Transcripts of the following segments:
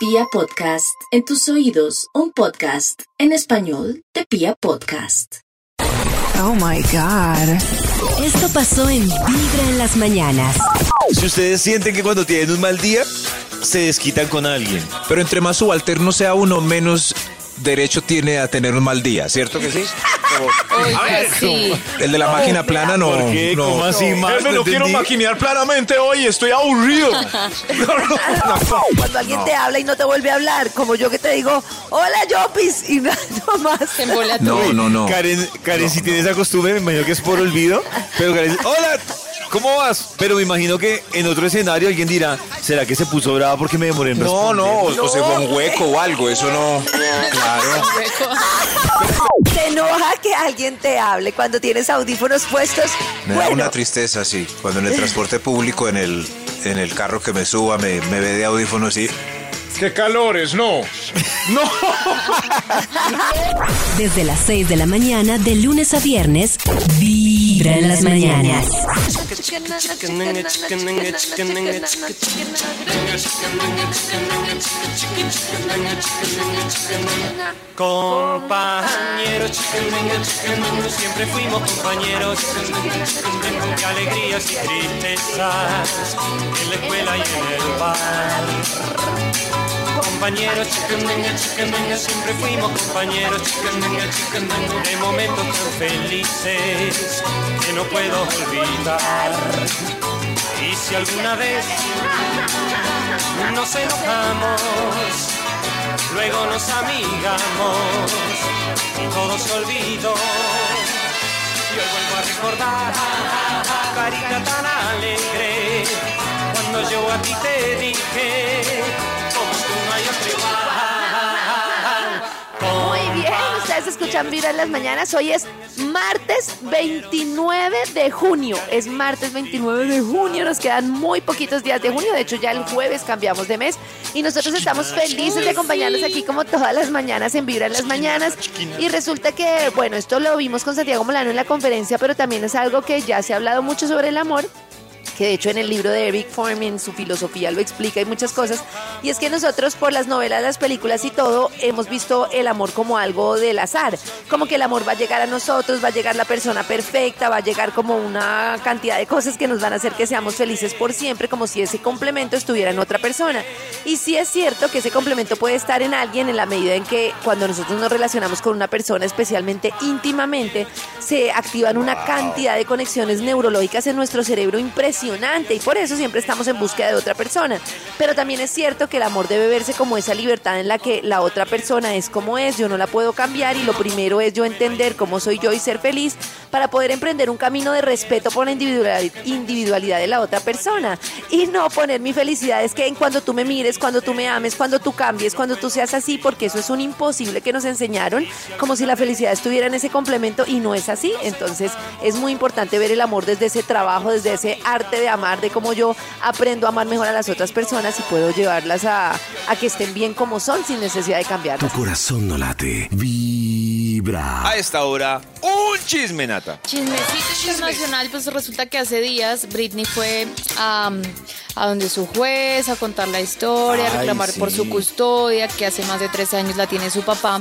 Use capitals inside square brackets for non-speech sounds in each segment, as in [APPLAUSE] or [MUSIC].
Pia Podcast, en tus oídos, un podcast en español de Pia Podcast. Oh my God. Esto pasó en Vibra en las mañanas. Si ustedes sienten que cuando tienen un mal día, se desquitan con alguien. Pero entre más subalterno sea uno, menos derecho tiene a tener un mal día, ¿cierto que sí? Oiga, sí. El de la máquina plana no. ¿Por qué? no. ¿Cómo así, más? Jefe, no quiero maquinear planamente hoy, estoy aburrido. [LAUGHS] Cuando alguien te habla y no te vuelve a hablar, como yo que te digo, hola Yopis, y [LAUGHS] nada más. Se embola. No, no, no. Karen, Karen si tiene esa costumbre, me imagino que es por olvido. Pero Karen hola, ¿cómo vas? Pero me imagino que en otro escenario alguien dirá, ¿será que se puso brava porque me demoré en No, responder? no, o, o se fue un hueco o algo, eso no. Claro. [LAUGHS] Te enoja que alguien te hable cuando tienes audífonos puestos. Me da Bueno, una tristeza, sí. Cuando en el transporte público, en el, en el carro que me suba, me, me ve de audífonos y. ¡Qué calores! ¡No! ¡No! Desde las 6 de la mañana, de lunes a viernes, Vibra en las mañanas. Compañeros, siempre fuimos compañeros de alegrías y tristezas en la escuela y en el bar. Compañeros, siempre fuimos compañeros de momentos tan felices que no puedo olvidar. Y si alguna vez nos enojamos, luego nos amigamos y todo se olvidó. Y hoy vuelvo a recordar, carita tan alegre, cuando yo a ti te dije, como tú no hay otro igual. Muy bien, ustedes escuchan Vibra en las mañanas. Hoy es martes 29 de junio. Es martes 29 de junio. Nos quedan muy poquitos días de junio. De hecho, ya el jueves cambiamos de mes. Y nosotros estamos felices de acompañarlos aquí como todas las mañanas en Vibra en las mañanas. Y resulta que, bueno, esto lo vimos con Santiago Molano en la conferencia, pero también es algo que ya se ha hablado mucho sobre el amor que de hecho en el libro de Eric Forman su filosofía lo explica y muchas cosas, y es que nosotros por las novelas, las películas y todo hemos visto el amor como algo del azar, como que el amor va a llegar a nosotros, va a llegar la persona perfecta, va a llegar como una cantidad de cosas que nos van a hacer que seamos felices por siempre, como si ese complemento estuviera en otra persona. Y sí es cierto que ese complemento puede estar en alguien en la medida en que cuando nosotros nos relacionamos con una persona, especialmente íntimamente, se activan una cantidad de conexiones neurológicas en nuestro cerebro impresionante y por eso siempre estamos en búsqueda de otra persona. Pero también es cierto que el amor debe verse como esa libertad en la que la otra persona es como es, yo no la puedo cambiar y lo primero es yo entender cómo soy yo y ser feliz para poder emprender un camino de respeto por la individualidad de la otra persona y no poner mi felicidad es que en cuando tú me mires, cuando tú me ames, cuando tú cambies, cuando tú seas así, porque eso es un imposible que nos enseñaron, como si la felicidad estuviera en ese complemento y no es así. Entonces es muy importante ver el amor desde ese trabajo, desde ese arte de amar, de cómo yo aprendo a amar mejor a las otras personas y puedo llevarlas a, a que estén bien como son sin necesidad de Tu cambiarlas. corazón no late. Vibra. A esta hora, un chisme nata. Chismecito internacional, pues resulta que hace días Britney fue a, a donde su juez a contar la historia, a reclamar por su custodia, que hace más de tres años la tiene su papá.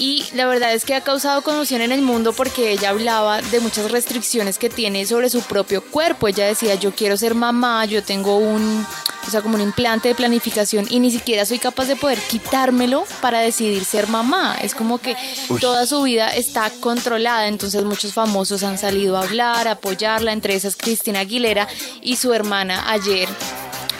Y la verdad es que ha causado conmoción en el mundo porque ella hablaba de muchas restricciones que tiene sobre su propio cuerpo. Ella decía, yo quiero ser mamá, yo tengo un, o sea, como un implante de planificación y ni siquiera soy capaz de poder quitármelo para decidir ser mamá. Es como que toda su vida está controlada, entonces muchos famosos han salido a hablar, a apoyarla, entre esas Cristina Aguilera y su hermana ayer.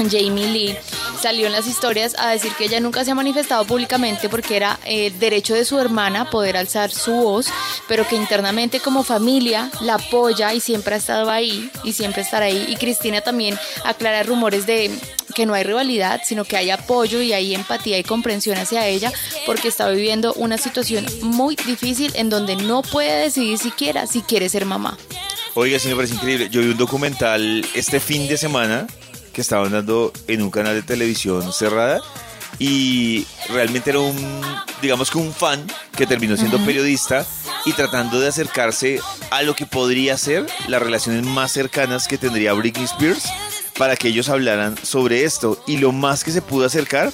Jamie Lee salió en las historias a decir que ella nunca se ha manifestado públicamente porque era eh, derecho de su hermana poder alzar su voz, pero que internamente como familia la apoya y siempre ha estado ahí y siempre estará ahí. Y Cristina también aclara rumores de que no hay rivalidad, sino que hay apoyo y hay empatía y comprensión hacia ella porque está viviendo una situación muy difícil en donde no puede decidir siquiera si quiere ser mamá. Oiga, sí me parece increíble. Yo vi un documental este fin de semana que estaban dando en un canal de televisión cerrada y realmente era un, digamos que un fan que terminó siendo periodista y tratando de acercarse a lo que podría ser las relaciones más cercanas que tendría Britney Spears para que ellos hablaran sobre esto. Y lo más que se pudo acercar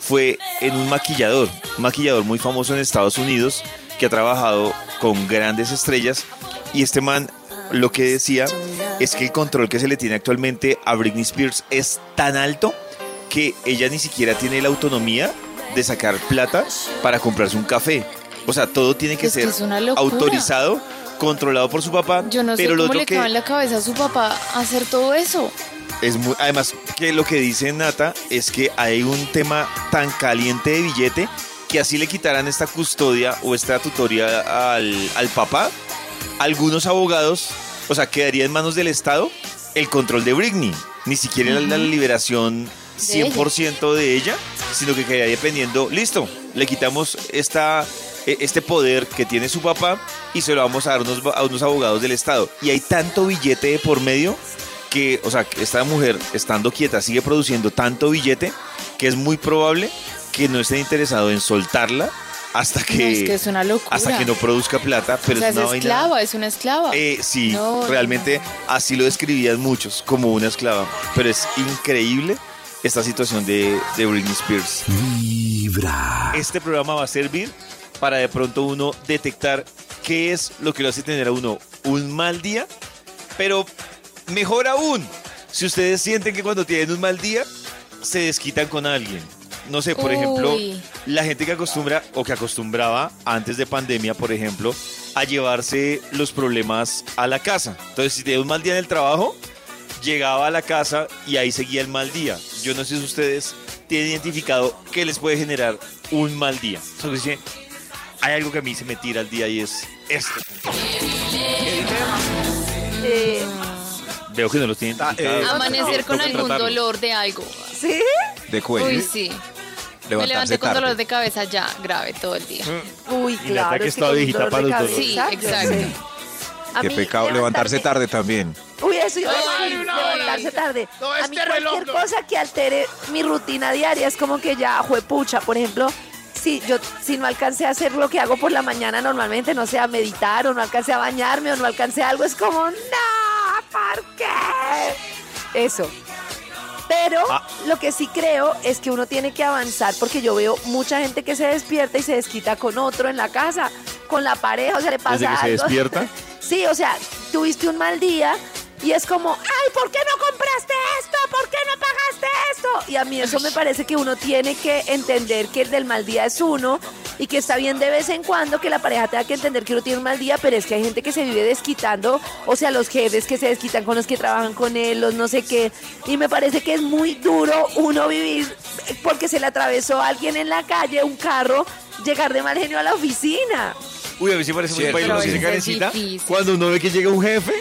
fue en un maquillador, un maquillador muy famoso en Estados Unidos que ha trabajado con grandes estrellas y este man lo que decía es que el control que se le tiene actualmente a Britney Spears es tan alto que ella ni siquiera tiene la autonomía de sacar plata para comprarse un café. O sea, todo tiene que Es ser autorizado, controlado por su papá. Yo no sé pero lo cómo le que cabe en la cabeza a su papá hacer todo eso. es muy, además que lo que dice Nata es que hay un tema tan caliente de billete que así le quitaran esta custodia o esta tutoría al, al papá, algunos abogados, o sea, quedaría en manos del Estado el control de Britney, ni siquiera la, la liberación 100% de ella, sino que quedaría dependiendo, listo, le quitamos esta, e- este poder que tiene su papá y se lo vamos a dar unos, a unos abogados del Estado. Y hay tanto billete de por medio que, o sea, esta mujer estando quieta sigue produciendo tanto billete que es muy probable que no estén interesados en soltarla hasta que, No, es que es una locura. hasta que no produzca plata, pero o sea, es es una vaina- esclava, es una esclava. eh, sí, No, realmente así lo describían muchos, como una esclava. Pero es increíble esta situación de, de Britney Spears. Vibra. Este programa va a servir para de pronto uno detectar qué es lo que lo hace tener a uno un mal día, pero mejor aún, si ustedes sienten que cuando tienen un mal día, se desquitan con alguien. No sé, por ejemplo, la gente que acostumbra o que acostumbraba antes de pandemia, por ejemplo, a llevarse los problemas a la casa. Entonces, si tenía un mal día en el trabajo, llegaba a la casa y ahí seguía el mal día. Yo no sé si ustedes tienen identificado qué les puede generar un mal día. Hay algo que a mí se me tira al día y es esto. Eh, Veo que no los tienen Ah, eh. Amanecer con algún tratarlo. dolor de algo. ¿Sí? De cuello. Uy, sí. Me levantarse levanté con tarde. dolor de cabeza ya, grave todo el día. Uy, Y Nata, claro. que es viejita dolor para los cabeza, Sí, exacto. Qué pecado levantarse tarde también. Uy, eso iba a decir, levantarse tarde. No, a este mí cualquier reloj cosa que altere mi rutina diaria es como que ya juepucha. Por ejemplo, si yo si no alcancé a hacer lo que hago por la mañana normalmente, no sé, a meditar o no alcancé a bañarme o no alcancé a algo, es como, no, ¿por qué? Eso. Pero. Lo que sí creo es que uno tiene que avanzar porque yo veo mucha gente que se despierta y se desquita con otro en la casa, con la pareja, o sea, le pasa Desde que se algo. despierta. [LAUGHS] Sí, o sea, tuviste un mal día y es como, ay, ¿por qué no compraste esto? ¿Por qué no pagaste esto? Y a mí eso me parece que uno tiene que entender que el del mal día es uno y que está bien de vez en cuando que la pareja tenga que entender que uno tiene un mal día, pero es que hay gente que se vive desquitando, o sea, los jefes que se desquitan con los que trabajan con él, los no sé qué. Y me parece que es muy duro uno vivir porque se le atravesó a alguien en la calle, un carro, llegar de mal genio a la oficina. Uy, a mí sí parece muy Karencita. Cuando uno ve que llega un jefe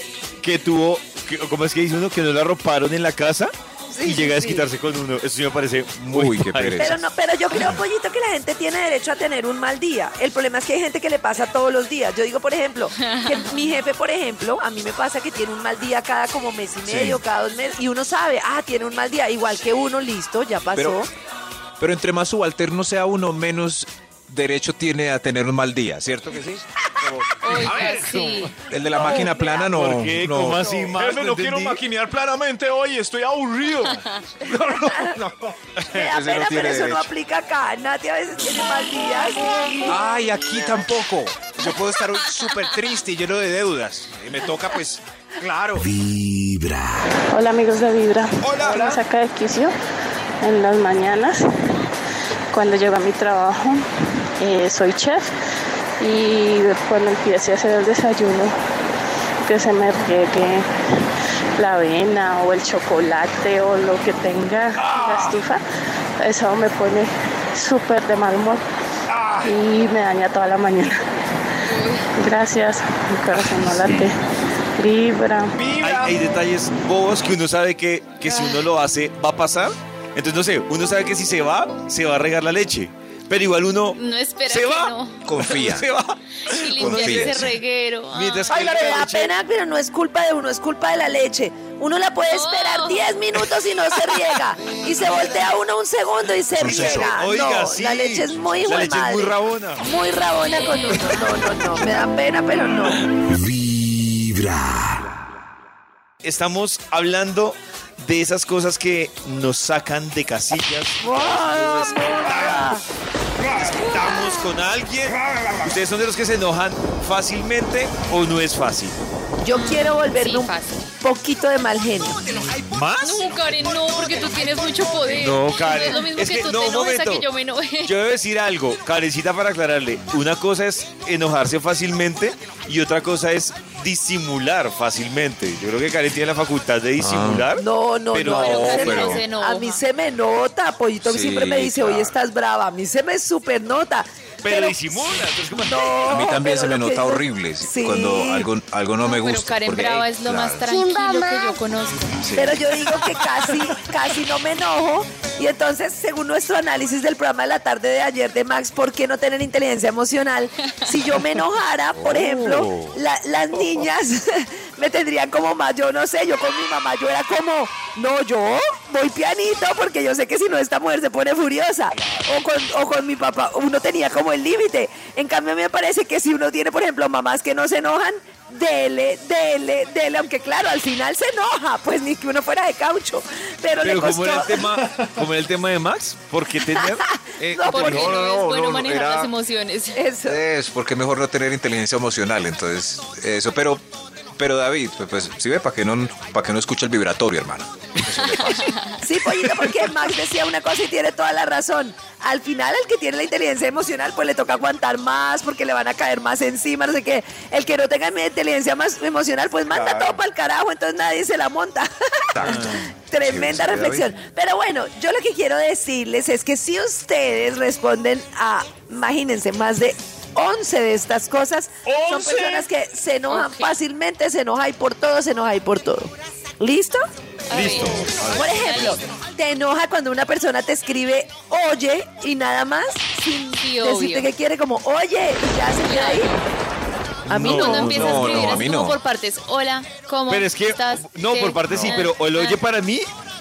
que tuvo, que- ¿cómo es que dice uno? Que no la arroparon en la casa Sí, y sí, llega a sí. desquitarse con uno. Eso sí me parece muy Uy, qué pereza. Pero no, pero yo creo, pollito, que la gente tiene derecho a tener un mal día. El problema es que hay gente que le pasa todos los días. Yo digo, por ejemplo, que [LAUGHS] mi jefe, por ejemplo, a mí me pasa que tiene un mal día cada como mes y medio, cada dos meses, y uno sabe, ah, tiene un mal día, igual que uno, listo, ya pasó. Pero, pero entre más subalterno sea uno, menos derecho tiene a tener un mal día, ¿cierto que sí? Oiga, sí. El de la máquina plana no. ¿Por qué? no. ¿Cómo así, Max? Jefe, no quiero maquinear planamente hoy, estoy aburrido. [LAUGHS] No, no, no. Me da ese no pena, pero eso no aplica acá. Nati a veces tiene mal días. Ay, aquí tampoco. Yo puedo estar súper triste y lleno de deudas. Y me toca, pues, claro. Vibra. Hola amigos de Vibra. Hola. Me saca de quicio en las mañanas cuando llego a mi trabajo. eh, soy chef y cuando empiece a hacer el desayuno que se me riegue la avena o el chocolate o lo que tenga la estufa, eso me pone súper de mal humor y me daña toda la mañana. Gracias, mi corazón no late. Vibra. Hay, hay detalles bobos que uno sabe que, que si uno lo hace va a pasar. Entonces, no sé, uno sabe que si se va, se va a regar la leche. Pero igual uno No espera se que va. no. Confía. se va. [LAUGHS] Y limpiar Confía. ese reguero. Ah. Mientras Ay, la me da leche- pena, pero no es culpa de uno, es culpa de la leche. Uno la puede esperar Oh. 10 minutos y no se riega. Y se voltea uno un segundo y se riega. Oiga, no, sí. la leche es muy La hijo de leche es muy rabona. Muy rabona con uno. No, no, no. Me da pena, pero no. Vibra. Estamos hablando de esas cosas que nos sacan de casillas. Nos desquitan. Estamos con alguien. ¿Ustedes son de los que se enojan fácilmente o no es fácil? yo quiero volverme Sí, un fácil. poquito de mal genio. ¿Más? No, Karen, no, porque tú tienes mucho poder. No, Karen, No es lo mismo es que, que- tú no, te enojes a momento. que yo me enoje. Yo debo decir algo, Karencita, para aclararle. Una cosa es enojarse fácilmente y otra cosa es disimular fácilmente. Yo creo que Karen tiene la facultad de disimular. No, no, Pero- no. Pero a mí se Karen me- no se enoja. A mí se me nota, Pollito Sí, siempre me dice, oye, claro. estás brava. A mí se me super nota. Pero, disimula. entonces, ¿cómo- No, A mí también pero se me nota yo- horrible Sí. cuando algo, algo no me gusta. pero Karen porque, Brava es lo más tranquilo que yo conozco. sí. Pero yo digo que casi, casi no me enojo. Y entonces, según nuestro análisis del programa de la tarde de ayer de Max, ¿por qué no tener inteligencia emocional? Si yo me enojara, por ejemplo, la- las niñas me tendrían como más, yo no sé, yo con mi mamá, yo era como, no, yo voy pianito porque yo sé que si no esta mujer se pone furiosa. O con, o con mi papá, uno tenía como el límite. En cambio, me parece que si uno tiene, por ejemplo, mamás que no se enojan, dele, dele, dele, aunque claro, al final se enoja, pues ni que uno fuera de caucho. Pero, le Pero costó. como era, el tema, como era el tema de Max, ¿por qué tener? [LAUGHS] eh, No, Porque porque- no, no, es no, bueno no, manejar era- las emociones. Eso. Es porque es mejor no tener inteligencia emocional, entonces eso, pero pero David, pues, pues sí ve para que no para que no escuche el vibratorio, hermano. Eso le pasa. Sí, pollito, porque Max decía una cosa y tiene toda la razón. Al final, el que tiene la inteligencia emocional, pues le toca aguantar más porque le van a caer más encima, no sé qué. El que no tenga inteligencia más emocional, pues manda Claro. todo para el carajo, entonces nadie se la monta. Exacto. [LAUGHS] Tremenda Sí, reflexión. Pero bueno, yo lo que quiero decirles es que si ustedes responden a, imagínense, más de 11 de estas cosas, son personas que se enojan fácilmente, se enoja y por todo, se enoja y por todo. ¿Listo? Listo. Por ejemplo, te enoja cuando una persona te escribe oye y nada más sin Sí, decirte que quiere como oye y ya se queda ahí. A mí No, no. Cuando empieza a no, escribir no, a mí como no. por partes. Hola, ¿cómo Pero es que, estás? no, ¿Qué? por parte sí, pero el oye para mí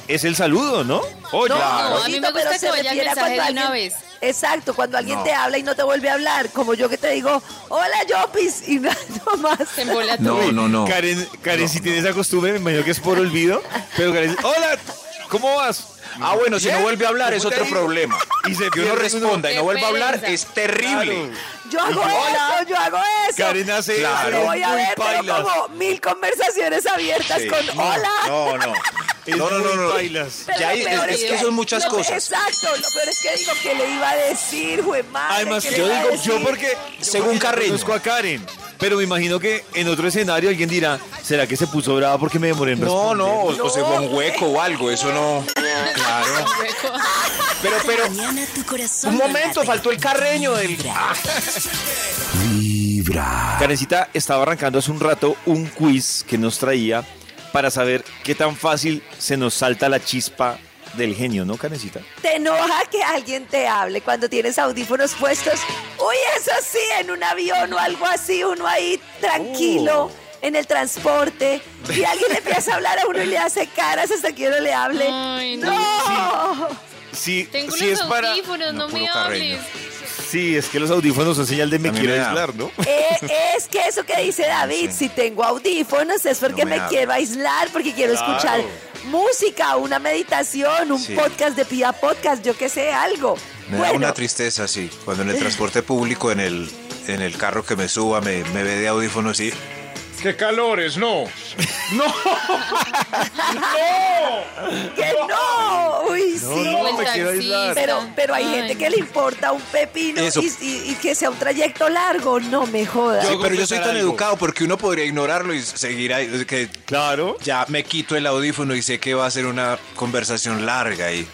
es el saludo, ¿no? Oye. No, No, a mí me gusta pero que se vaya el a mensaje cuando de una vez. Exacto, cuando alguien No. te habla y no te vuelve a hablar, como yo que te digo, hola Yopis, y nada más. Se embola No, todo. no, no. Karen, Karen si tiene esa costumbre, me imagino que es por olvido. Pero Karen dice, hola, ¿cómo vas? Ah, bueno, si no Bien, vuelve a hablar es ¿cómo te otro problema. Y se que uno responda y no vuelva a hablar es terrible. Claro. Yo hago eso, yo hago eso. Karen hace Claro. Eso voy a ver, pailas. como mil conversaciones abiertas Sí. con hola. No, no. Es No, no, no, no. pailas. Pero Ya hay- es que son muchas lo- cosas. Exacto, lo peor es que digo que le iba a decir, güey, madre. Además, ¿qué le yo digo, yo porque Según yo Carreño. conozco a Karen, pero me imagino que en otro escenario alguien dirá, ¿será que se puso brava porque me demoré en No, responder? no, o, o se fue un No. hueco o algo, eso no. Claro. Pero, pero, Mañana tu corazón un no momento, faltó el carreño del. Vibra. Karencita estaba arrancando hace un rato un quiz que nos traía para saber qué tan fácil se nos salta la chispa del genio, ¿no, Karencita? Te enoja que alguien te hable cuando tienes audífonos puestos. Uy, eso sí, en un avión o algo así, uno ahí tranquilo. Oh. En el transporte, y alguien le empieza a hablar a uno y le hace caras hasta que uno le hable. Ay, no. no. Sí, Tengo sí unos es para... no, No, me puro carreño. Sí, es que los audífonos son señal de me quiero aislar, ¿no? [LAUGHS] Eh, es que eso que dice David, Sí. si tengo audífonos es porque No me me, quiero aislar, porque quiero Claro. escuchar música, una meditación, un Sí. podcast de Pia Podcast, yo que sé, algo. Me da una tristeza, sí. Cuando en el transporte público, en el, en el carro que me suba, me, me ve de audífonos y. ¡Qué calores! ¡No! ¡No! [LAUGHS] que no, uy, No, sí. no, O el me quiero aislar. Pero, pero hay Ay, gente no. que le importa un pepino y, y- y que sea un trayecto largo, no me jodas. Sí, pero yo soy tan algo. educado porque uno podría ignorarlo y seguir ahí. Que Claro. ya me quito el audífono y sé que va a ser una conversación larga y.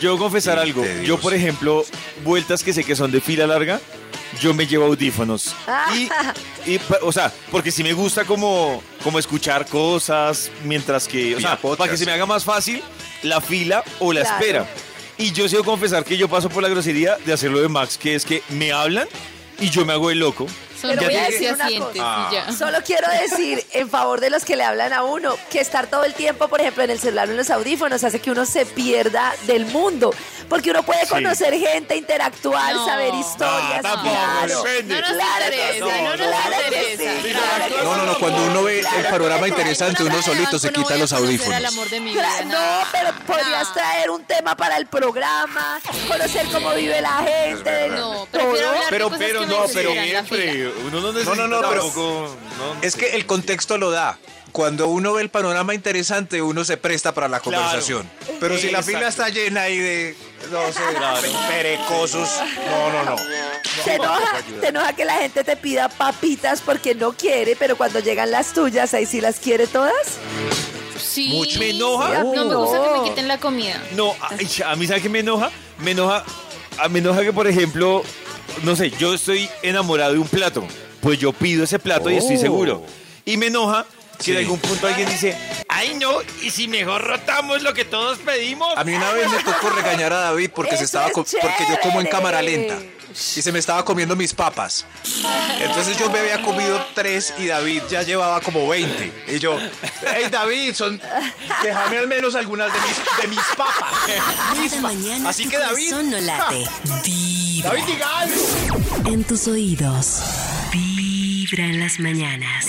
Yo voy a confesar Sí, algo. Yo, por ejemplo, vueltas que sé que son de fila larga, yo me llevo audífonos. Y, y, o sea, porque si me gusta como, como escuchar cosas mientras que, o sea, podcast. para que se me haga más fácil la fila o la Claro. espera. Y yo sí debo confesar que yo paso por la grosería de hacerlo de Max, que es que me hablan y yo me hago el loco. Son Pero voy a decir una cosa. ya. Solo quiero decir en favor de los que le hablan a uno que estar todo el tiempo, por ejemplo, en el celular o en los audífonos hace que uno se pierda del mundo. Porque uno puede conocer gente, interactuar, No. saber historias. No, tampoco, claro. No nos Claro que interesa, sí, no claro interesa. sí, Claro No, no, no, cuando uno ve el panorama interesante, uno solito se quita los audífonos. No, pero podrías traer un tema para el programa, conocer cómo vive la gente. No, Pero, pero me no, pero la Uno no necesita No, no, no, pero- tampoco, no, Es que el contexto lo da. Cuando uno ve el panorama interesante, uno se presta para la Claro. conversación. Pero si la fila está llena ahí de, no sé, perecosos, no, no, no. ¿Te enoja, te enoja que la gente te pida papitas porque no quiere, pero cuando llegan las tuyas, ahí sí las quiere todas? Sí. Mucho. ¿Me enoja? No me gusta que me quiten la comida. No, a mí ¿sabe qué me enoja? Me enoja, a me enoja que, por ejemplo, no sé, yo estoy enamorado de un plato, pues yo pido ese plato y estoy Oh. seguro. Y me enoja que Sí. en algún punto alguien dice, ay no, y si mejor rotamos lo que todos pedimos. A mí una vez me tocó regañar a David porque se estaba es porque yo como en cámara lenta y se me estaba comiendo mis papas. Entonces yo me había comido tres y David ya llevaba como 20. Y yo, hey David, son déjame al menos algunas de mis, de mis papas. Mis Cada pa-". mañana Así que David, no late. Vibra. David. En tus oídos. Vibra en las mañanas.